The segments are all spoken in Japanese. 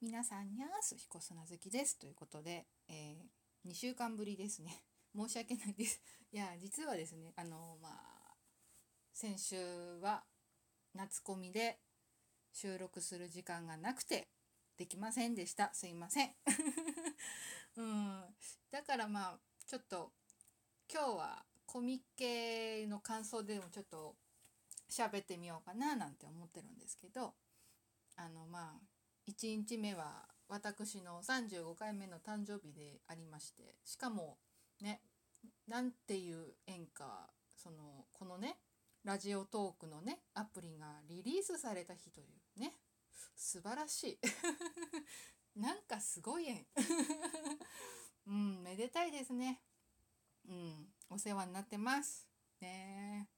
皆さんにゃーす彦砂好きですということで、えー、2週間ぶりですね。申し訳ないです。いや実はですねあのまあ先週は夏コミで収録する時間がなくてできませんでした。すいません。うん。だからまあちょっと今日はコミケの感想でもちょっと喋ってみようかななんて思ってるんですけどあのまあ1日目は私の35回目の誕生日でありましてしかもねなんていう縁かそのこのねラジオトークのねアプリがリリースされた日というね素晴らしい。なんかすごい縁。うんめでたいですね。うんお世話になってます。ね。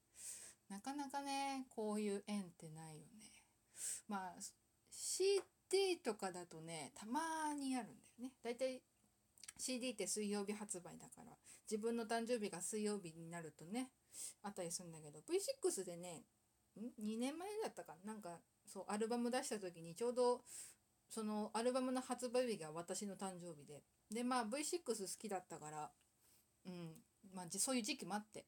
なかなかねこういう縁ってないよね。まあ CD とかだとねたまにあるんだよね。だいたい CD って水曜日発売だから自分の誕生日が水曜日になるとねあったりするんだけど V6 でねん？2年前だったかな？んかそうアルバム出した時にちょうどそのアルバムの発売日が私の誕生日で。でまあ V6 好きだったからうんまあそういう時期もあって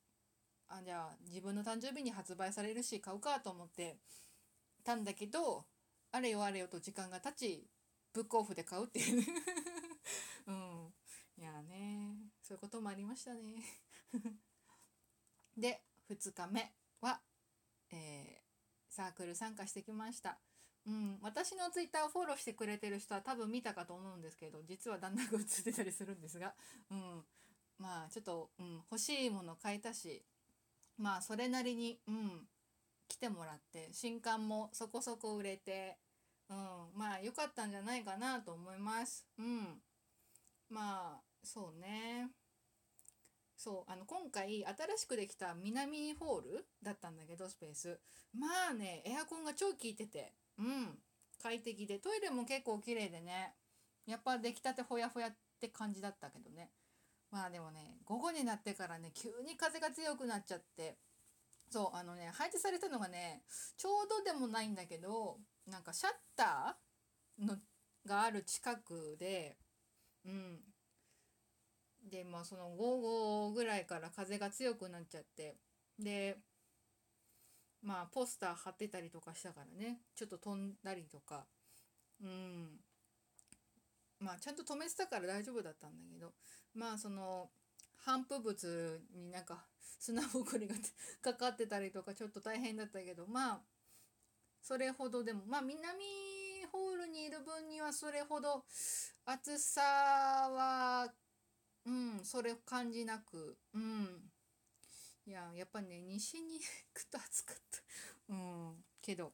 あじゃあ自分の誕生日に発売されるし買うかと思ってたんだけどあれよあれよと時間が経ちブックオフで買うっていう。うん。いやねそういうこともありましたね。で2日目は、えー、サークル参加してきました。うん私のツイッターをフォローしてくれてる人は多分見たかと思うんですけど実は旦那が映ってたりするんですが。うん。まあちょっと、うん、欲しいもの買えたしまあそれなりにうん来てもらって新刊もそこそこ売れてうん、まあ良かったんじゃないかなと思います。うん。まあそうね。そうあの今回新しくできた南ホールだったんだけどスペースまあねエアコンが超効いててうん快適でトイレも結構綺麗でねやっぱ出来たてほやほやって感じだったけどねまあでもね午後になってからね急に風が強くなっちゃってそうあのね配置されたのがねちょうどでもないんだけどなんかシャッターのがある近くでうん。でまあその午後ぐらいから風が強くなっちゃってでまあポスター貼ってたりとかしたからねちょっと飛んだりとかうん。まあちゃんと止めてたから大丈夫だったんだけどまあその反布物になんか砂ぼこりが かかってたりとかちょっと大変だったけどまあそれほどでも。まあ南ホールにいる分にはそれほど暑さはうんそれ感じなくうん。いややっぱね西に行くと暑かった。うん。けど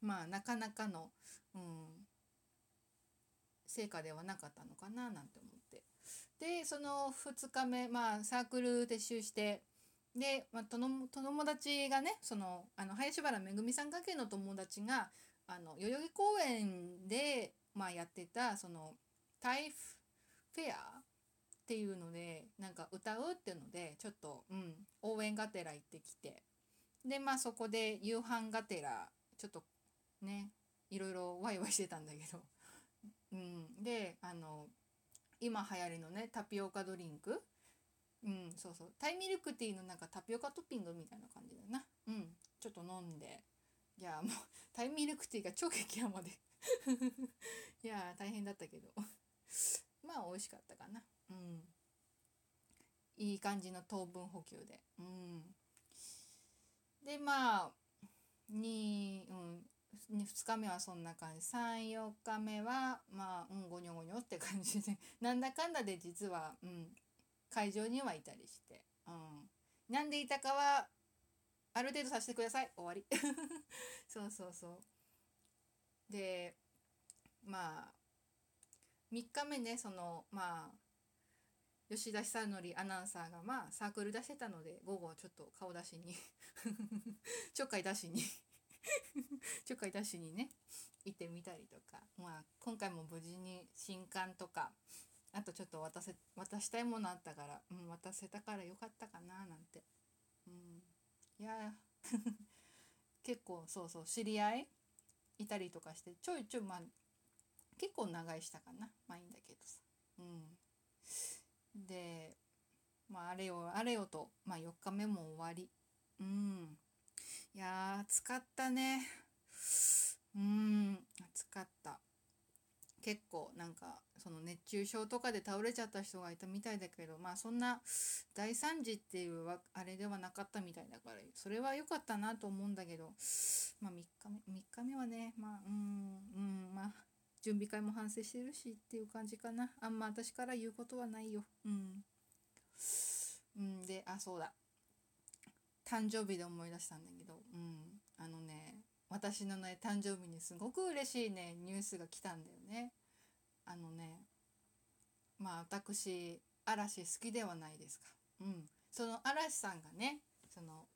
まあなかなかのうん成果ではなかったのかななんて思ってでその2日目まあサークル撤収してで、まあ、友達がねそのあの林原めぐみさん家系の友達があの代々木公園で、まあ、やってたそのタイフェアっていうのでなんか歌うっていうのでちょっと、うん、応援がてら行ってきて。でまあそこで夕飯がてらちょっとねいろいろワイワイしてたんだけど、うん、であの今流行りのねタピオカドリンク？うんそうそう。タイミルクティーのなんかタピオカトッピングみたいな感じだな。うん。ちょっと飲んで。いやもうタイミルクティーが超激甘で。いや大変だったけど。まあ美味しかったかな。うん。いい感じの糖分補給で。うん。でまあにうん2日目はそんな感じ。34日目はまあうんごにょごにょって感じで。なんだかんだで実はうん会場にはいたりして、うん、なんでいたかはある程度させてください。終わり。そうそうそう。でまあ3日目ねそのまあ吉田久典アナウンサーがまあサークル出してたので午後ちょっと顔出しに ちょっかい出しに。ちょっかい出しにね行ってみたりとか。まあ今回も無事に新刊とかあとちょっと渡せ渡したいものあったから、うん、渡せたからよかったかななんて、うん、いや 結構そうそう知り合いいたりとかしてちょいちょいまあ結構長いしたかなまあいいんだけどさ。うん。でまああれよあれよとまあ4日目も終わり。うん。やー暑かったね。うん暑かった。結構なんかその熱中症とかで倒れちゃった人がいたみたいだけどまあそんな大惨事っていうあれではなかったみたいだからそれは良かったなと思うんだけどまあ3日目3日目はねまあうんうんまあ準備会も反省してるしっていう感じかな。あんま私から言うことはないよ。うん。うんであそうだ。誕生日で思い出したんだけどうん。あのね私のね誕生日にすごく嬉しいねニュースが来たんだよね。あのねまあ私嵐好きではないですか。うん。その嵐さんがねその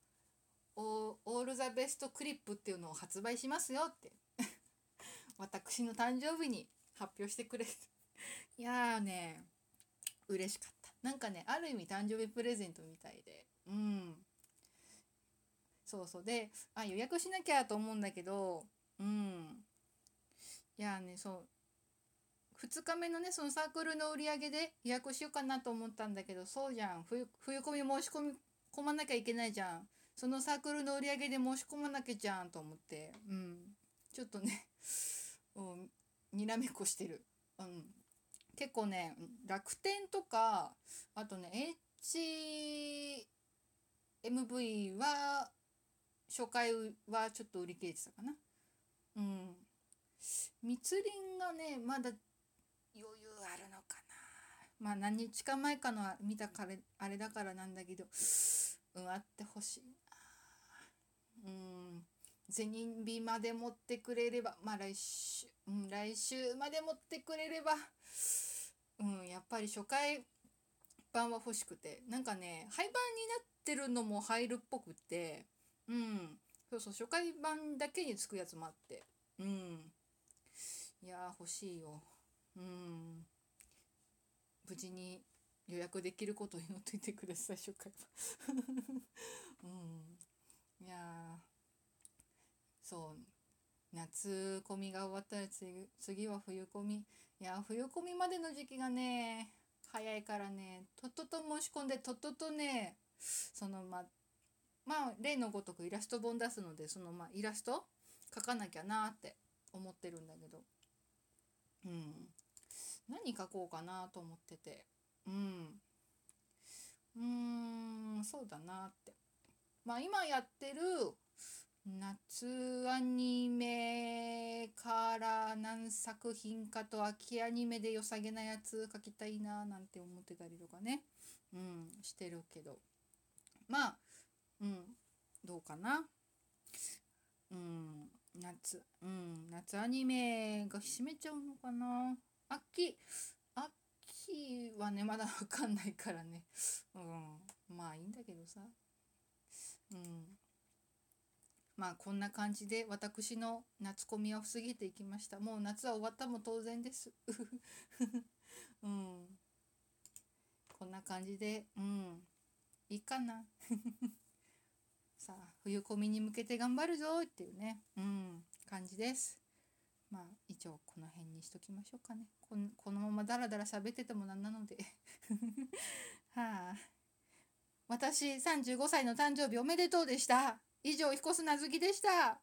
オール・ザ・ベスト・クリップっていうのを発売しますよって 私の誕生日に発表してくれるいやーね嬉しかった。なんかねある意味誕生日プレゼントみたいでうん。そうそう。であ予約しなきゃと思うんだけどうん。いやねそう。2日目のねそのサークルの売り上げで予約しようかなと思ったんだけどそうじゃん。冬冬込み申し込み込まなきゃいけないじゃん。そのサークルの売り上げで申し込まなきゃじゃんと思って。うん。ちょっとね うんにらめっこしてる。うん。結構ね楽天とかあとね HMV は初回はちょっと売り切れてたかな。うん。密林がねまだ余裕あるのかな。まあ何日か前かの見たからあれだからなんだけどうんあってほしいな。うん。銭日まで持ってくれればまあ来週、うん、来週まで持ってくれればうんやっぱり初回版は欲しくて。なんかね廃盤になってるのも入るっぽくてうん。そうそう初回版だけにつくやつもあって。うん。いや欲しいよ。うん。無事に予約できることを祈っていてください初回版 うん。いやそう。夏込みが終わったら次次は冬込みいや冬込みまでの時期がね早いからね。とっとと申し込んでとっととねそのままあ例のごとくイラスト本出すのでそのまあイラスト描かなきゃなって思ってるんだけど。うん。何描こうかなと思ってて。うん。うんそうだなって。まあ今やってる夏アニメから何作品かと秋アニメで良さげなやつ描きたいななんて思ってたりとかね。うんしてるけど。まあうん。どうかな？うん。夏。うん。夏アニメが締めちゃうのかな？秋。秋はねまだ分かんないからね。うん。まあいいんだけどさ。うん。まあこんな感じで私の夏コミは過ぎていきました。もう夏は終わったも当然です。うん。こんな感じで。うん。いいかな？さあ冬コミに向けて頑張るぞっていうねうん感じです。まあ一応この辺にしときましょうかね。ここのままダラダラ喋っててもなんなので。はあ。私35歳の誕生日おめでとうでした。以上彦砂月でした。